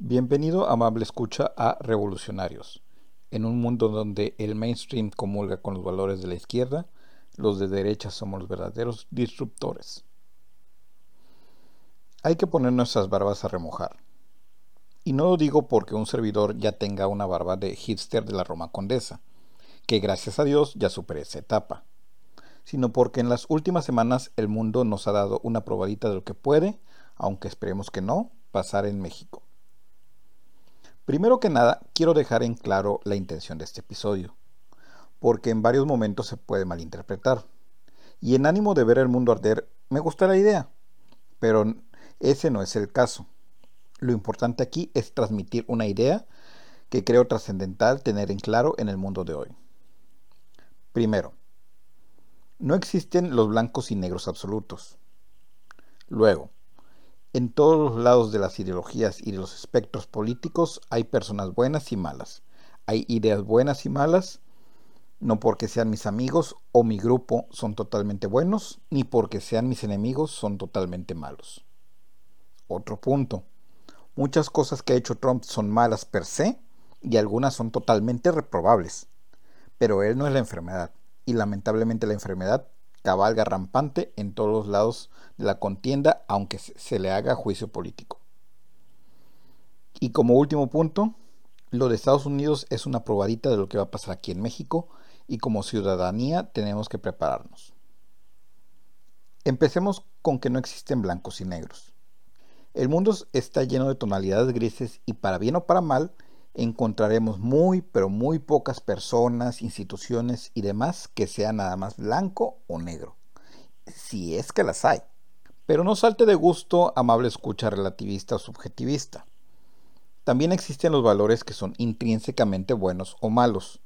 Bienvenido, amable escucha, a Revolucionarios. En un mundo donde el mainstream comulga con los valores de la izquierda, los de derecha somos los verdaderos disruptores. Hay que poner nuestras barbas a remojar. Y no lo digo porque un servidor ya tenga una barba de hipster de la Roma Condesa, que gracias a Dios ya superé esa etapa, sino porque en las últimas semanas el mundo nos ha dado una probadita de lo que puede, aunque esperemos que no, pasar en México. Primero que nada, quiero dejar en claro la intención de este episodio, porque en varios momentos se puede malinterpretar. Y en ánimo de ver el mundo arder, me gusta la idea, pero ese no es el caso. Lo importante aquí es transmitir una idea que creo trascendental tener en claro en el mundo de hoy. Primero, no existen los blancos y negros absolutos. Luego, en todos los lados de las ideologías y de los espectros políticos hay personas buenas y malas. Hay ideas buenas y malas, no porque sean mis amigos o mi grupo son totalmente buenos, ni porque sean mis enemigos son totalmente malos. Otro punto. Muchas cosas que ha hecho Trump son malas per se y algunas son totalmente reprobables. Pero él no es la enfermedad y lamentablemente la enfermedad cabalga rampante en todos los lados de la contienda, aunque se le haga juicio político. Y como último punto, lo de Estados Unidos es una probadita de lo que va a pasar aquí en México y como ciudadanía tenemos que prepararnos. Empecemos con que no existen blancos y negros. El mundo está lleno de tonalidades grises y para bien o para mal, encontraremos muy, pero muy pocas personas, instituciones y demás que sean nada más blanco o negro, si es que las hay. Pero no salte de gusto, amable escucha relativista o subjetivista. También existen los valores que son intrínsecamente buenos o malos,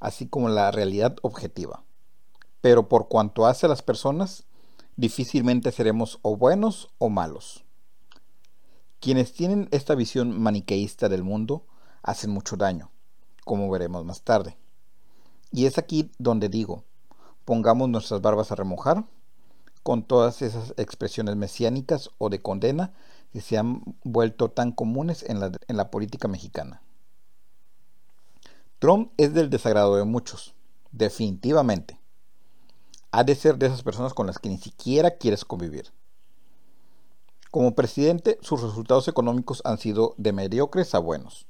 así como la realidad objetiva. Pero por cuanto hace a las personas, difícilmente seremos o buenos o malos. Quienes tienen esta visión maniqueísta del mundo hacen mucho daño, como veremos más tarde. Y es aquí donde digo, pongamos nuestras barbas a remojar con todas esas expresiones mesiánicas o de condena que se han vuelto tan comunes en la, en la política mexicana. Trump es del desagrado de muchos, definitivamente. Ha de ser de esas personas con las que ni siquiera quieres convivir. Como presidente, sus resultados económicos han sido de mediocres a buenos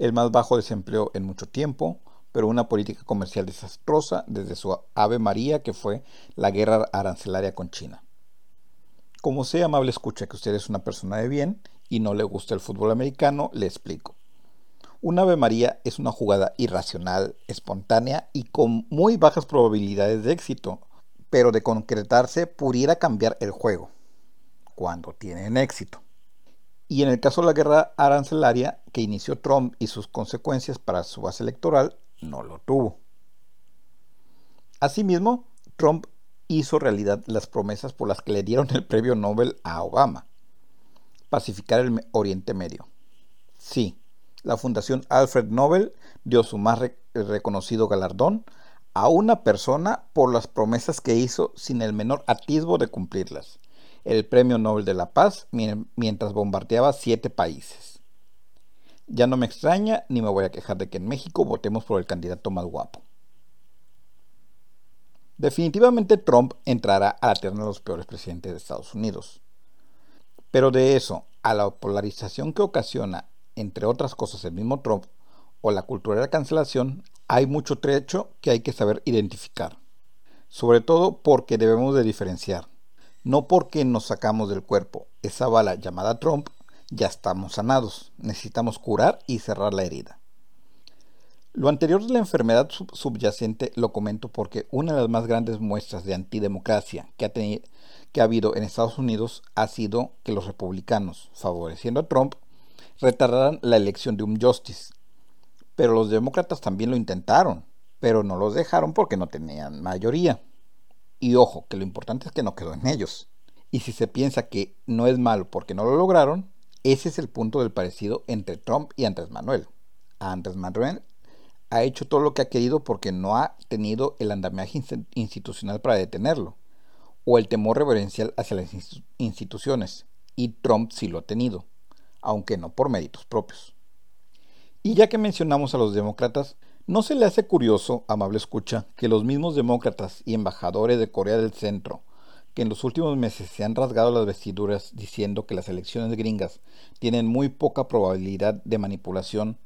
el más bajo desempleo en mucho tiempo, pero una política comercial desastrosa desde su Ave María que fue la guerra arancelaria con China. Como sea amable escucha que usted es una persona de bien y no le gusta el fútbol americano, le explico. Un Ave María es una jugada irracional, espontánea y con muy bajas probabilidades de éxito, pero de concretarse pudiera cambiar el juego, cuando tienen éxito. Y en el caso de la guerra arancelaria que inició Trump y sus consecuencias para su base electoral, no lo tuvo. Asimismo, Trump hizo realidad las promesas por las que le dieron el premio Nobel a Obama. Pacificar el Oriente Medio. Sí, la Fundación Alfred Nobel dio su más reconocido galardón a una persona por las promesas que hizo sin el menor atisbo de cumplirlas el Premio Nobel de la Paz mientras bombardeaba siete países. Ya no me extraña ni me voy a quejar de que en México votemos por el candidato más guapo. Definitivamente Trump entrará a la terna de los peores presidentes de Estados Unidos. Pero de eso a la polarización que ocasiona, entre otras cosas, el mismo Trump o la cultura de la cancelación, hay mucho trecho que hay que saber identificar. Sobre todo porque debemos de diferenciar no porque nos sacamos del cuerpo esa bala llamada Trump, ya estamos sanados. Necesitamos curar y cerrar la herida. Lo anterior de la enfermedad subyacente lo comento porque una de las más grandes muestras de antidemocracia que ha, que ha habido en Estados Unidos ha sido que los republicanos, favoreciendo a Trump, retardaran la elección de un justice. Pero los demócratas también lo intentaron, pero no los dejaron porque no tenían mayoría. Y ojo, que lo importante es que no quedó en ellos. Y si se piensa que no es malo porque no lo lograron, ese es el punto del parecido entre Trump y Andrés Manuel. Andrés Manuel ha hecho todo lo que ha querido porque no ha tenido el andamiaje institucional para detenerlo, o el temor reverencial hacia las instituciones, y Trump sí lo ha tenido. aunque no por méritos propios. Y ya que mencionamos a los demócratas, ¿no se le hace curioso, amable escucha, que los mismos demócratas y embajadores de Corea del Centro, que en los últimos meses se han rasgado las vestiduras diciendo que las elecciones gringas tienen muy poca probabilidad de manipulación,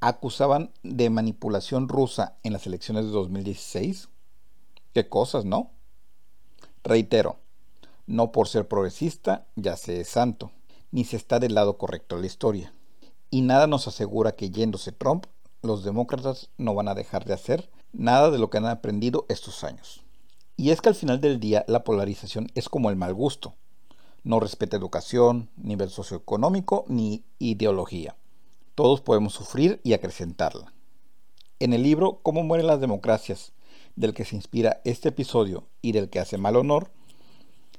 acusaban de manipulación rusa en las elecciones de 2016? ¿Qué cosas, no? Reitero, no por ser progresista ya se es santo, ni se está del lado correcto de la historia. Y nada nos asegura que yéndose Trump, los demócratas no van a dejar de hacer nada de lo que han aprendido estos años. Y es que al final del día la polarización es como el mal gusto. No respeta educación, nivel socioeconómico ni ideología. Todos podemos sufrir y acrecentarla. En el libro Cómo mueren las democracias, del que se inspira este episodio y del que hace mal honor,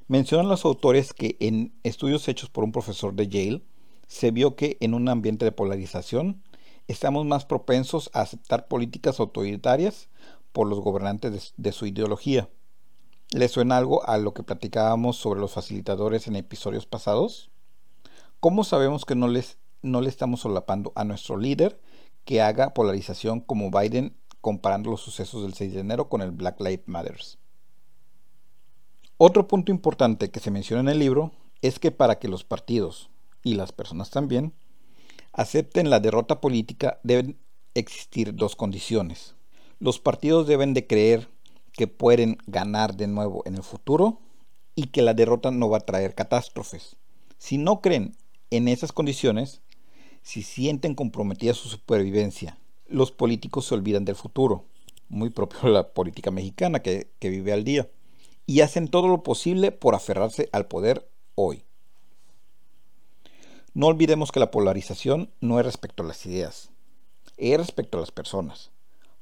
mencionan los autores que en estudios hechos por un profesor de Yale, se vio que en un ambiente de polarización estamos más propensos a aceptar políticas autoritarias por los gobernantes de, su ideología. ¿Le suena algo a lo que platicábamos sobre los facilitadores en episodios pasados? ¿Cómo sabemos que no, les, no le estamos solapando a nuestro líder que haga polarización como Biden comparando los sucesos del 6 de enero con el Black Lives Matter? Otro punto importante que se menciona en el libro es que para que los partidos, y las personas también, acepten la derrota política deben existir dos condiciones. Los partidos deben de creer que pueden ganar de nuevo en el futuro y que la derrota no va a traer catástrofes. Si no creen en esas condiciones, si sienten comprometida su supervivencia, los políticos se olvidan del futuro, muy propio de la política mexicana que, que vive al día, y hacen todo lo posible por aferrarse al poder hoy. No olvidemos que la polarización no es respecto a las ideas, es respecto a las personas,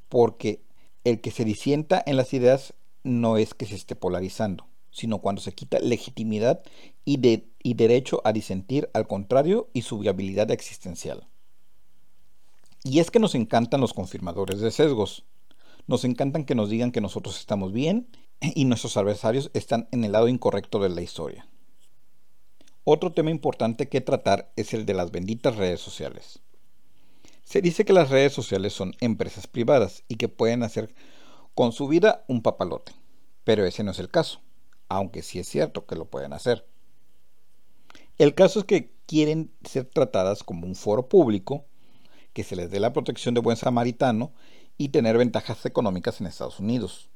porque el que se disienta en las ideas no es que se esté polarizando, sino cuando se quita legitimidad y, derecho a disentir al contrario y su viabilidad existencial. Y es que nos encantan los confirmadores de sesgos. Nos encantan que nos digan que nosotros estamos bien y nuestros adversarios están en el lado incorrecto de la historia. Otro tema importante que tratar es el de las benditas redes sociales. Se dice que las redes sociales son empresas privadas y que pueden hacer con su vida un papalote, pero ese no es el caso, aunque sí es cierto que lo pueden hacer. El caso es que quieren ser tratadas como un foro público, que se les dé la protección de buen samaritano y tener ventajas económicas en Estados Unidos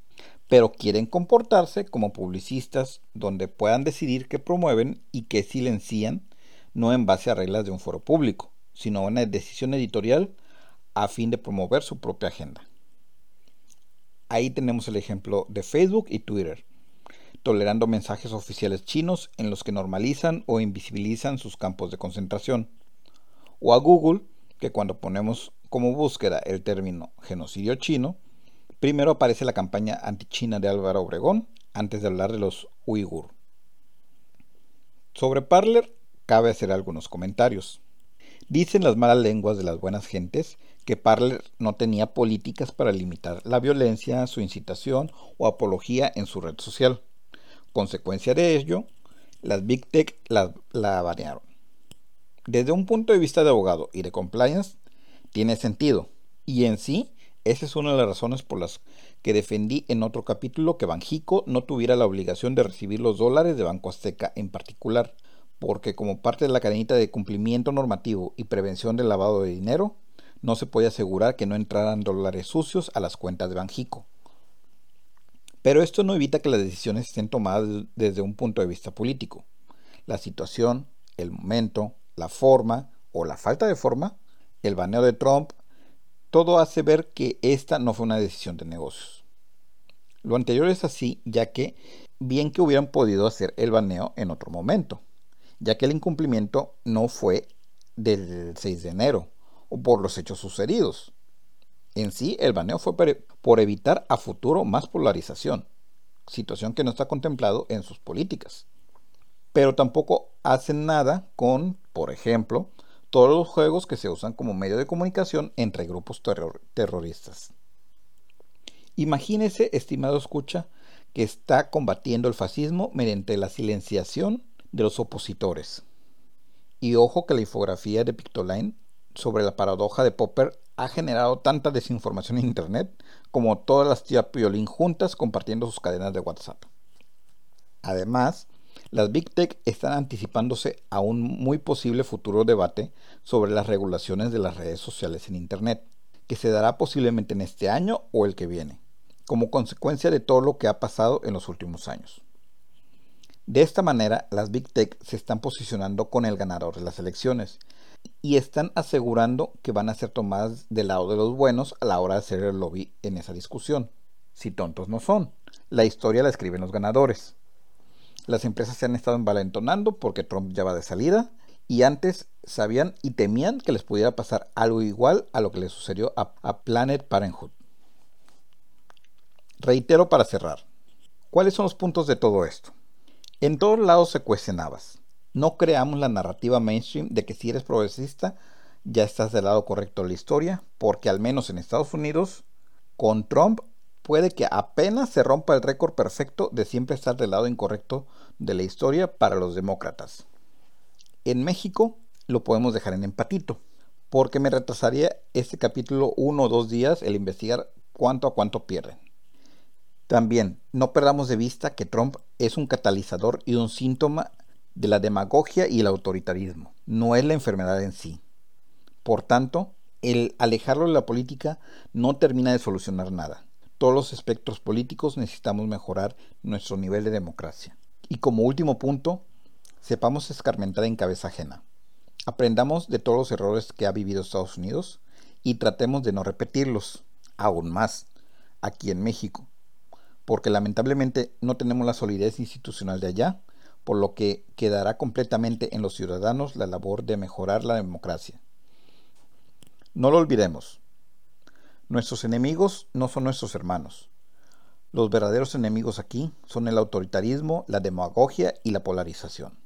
pero quieren comportarse como publicistas donde puedan decidir qué promueven y qué silencian, no en base a reglas de un foro público, sino una decisión editorial a fin de promover su propia agenda. Ahí tenemos el ejemplo de Facebook y Twitter, tolerando mensajes oficiales chinos en los que normalizan o invisibilizan sus campos de concentración. O a Google, que cuando ponemos como búsqueda el término genocidio chino, Primero aparece la campaña antichina de Álvaro Obregón, antes de hablar de los uigur. Sobre Parler cabe hacer algunos comentarios. Dicen las malas lenguas de las buenas gentes que Parler no tenía políticas para limitar la violencia, su incitación o apología en su red social. Consecuencia de ello, las Big Tech la, la. Desde un punto de vista de abogado y de compliance, tiene sentido, y en sí esa es una de las razones por las que defendí en otro capítulo que Banjico no tuviera la obligación de recibir los dólares de Banco Azteca en particular, porque como parte de la cadenita de cumplimiento normativo y prevención del lavado de dinero, no se puede asegurar que no entraran dólares sucios a las cuentas de Banjico. Pero esto no evita que las decisiones estén tomadas desde un punto de vista político. La situación, el momento, la forma o la falta de forma, el baneo de Trump todo hace ver que esta no fue una decisión de negocios. Lo anterior es así, ya que bien que hubieran podido hacer el baneo en otro momento, ya que el incumplimiento no fue del 6 de enero o por los hechos sucedidos. En sí, el baneo fue por evitar a futuro más polarización, situación que no está contemplado en sus políticas. Pero tampoco hacen nada con, por ejemplo, todos los juegos que se usan como medio de comunicación entre grupos terroristas. Imagínese, estimado escucha, que está combatiendo el fascismo mediante la silenciación de los opositores. Y ojo que la infografía de Pictoline sobre la paradoja de Popper ha generado tanta desinformación en Internet como todas las tías Piolín juntas compartiendo sus cadenas de WhatsApp. Además, las Big Tech están anticipándose a un muy posible futuro debate sobre las regulaciones de las redes sociales en Internet, que se dará posiblemente en este año o el que viene, como consecuencia de todo lo que ha pasado en los últimos años. De esta manera, las Big Tech se están posicionando con el ganador de las elecciones y están asegurando que van a ser tomadas del lado de los buenos a la hora de hacer el lobby en esa discusión. Si tontos no son, la historia la escriben los ganadores. Las empresas se han estado envalentonando porque Trump ya va de salida y antes sabían y temían que les pudiera pasar algo igual a lo que le sucedió a, a Planet Parenthood. Reitero para cerrar. ¿Cuáles son los puntos de todo esto? En todos lados se cuestionabas. No creamos la narrativa mainstream de que si eres progresista ya estás del lado correcto de la historia, porque al menos en Estados Unidos, con Trump puede que apenas se rompa el récord perfecto de siempre estar del lado incorrecto de la historia para los demócratas. En México lo podemos dejar en empatito, porque me retrasaría este capítulo uno o dos días el investigar cuánto a cuánto pierden. También no perdamos de vista que Trump es un catalizador y un síntoma de la demagogia y el autoritarismo, no es la enfermedad en sí. Por tanto, el alejarlo de la política no termina de solucionar nada. Todos los espectros políticos necesitamos mejorar nuestro nivel de democracia. Y como último punto, sepamos escarmentar en cabeza ajena. Aprendamos de todos los errores que ha vivido Estados Unidos y tratemos de no repetirlos, aún más, aquí en México, porque lamentablemente no tenemos la solidez institucional de allá por lo que quedará completamente en los ciudadanos la labor de mejorar la democracia. No lo olvidemos, nuestros enemigos no son nuestros hermanos. Los verdaderos enemigos aquí son el autoritarismo, la demagogia y la polarización.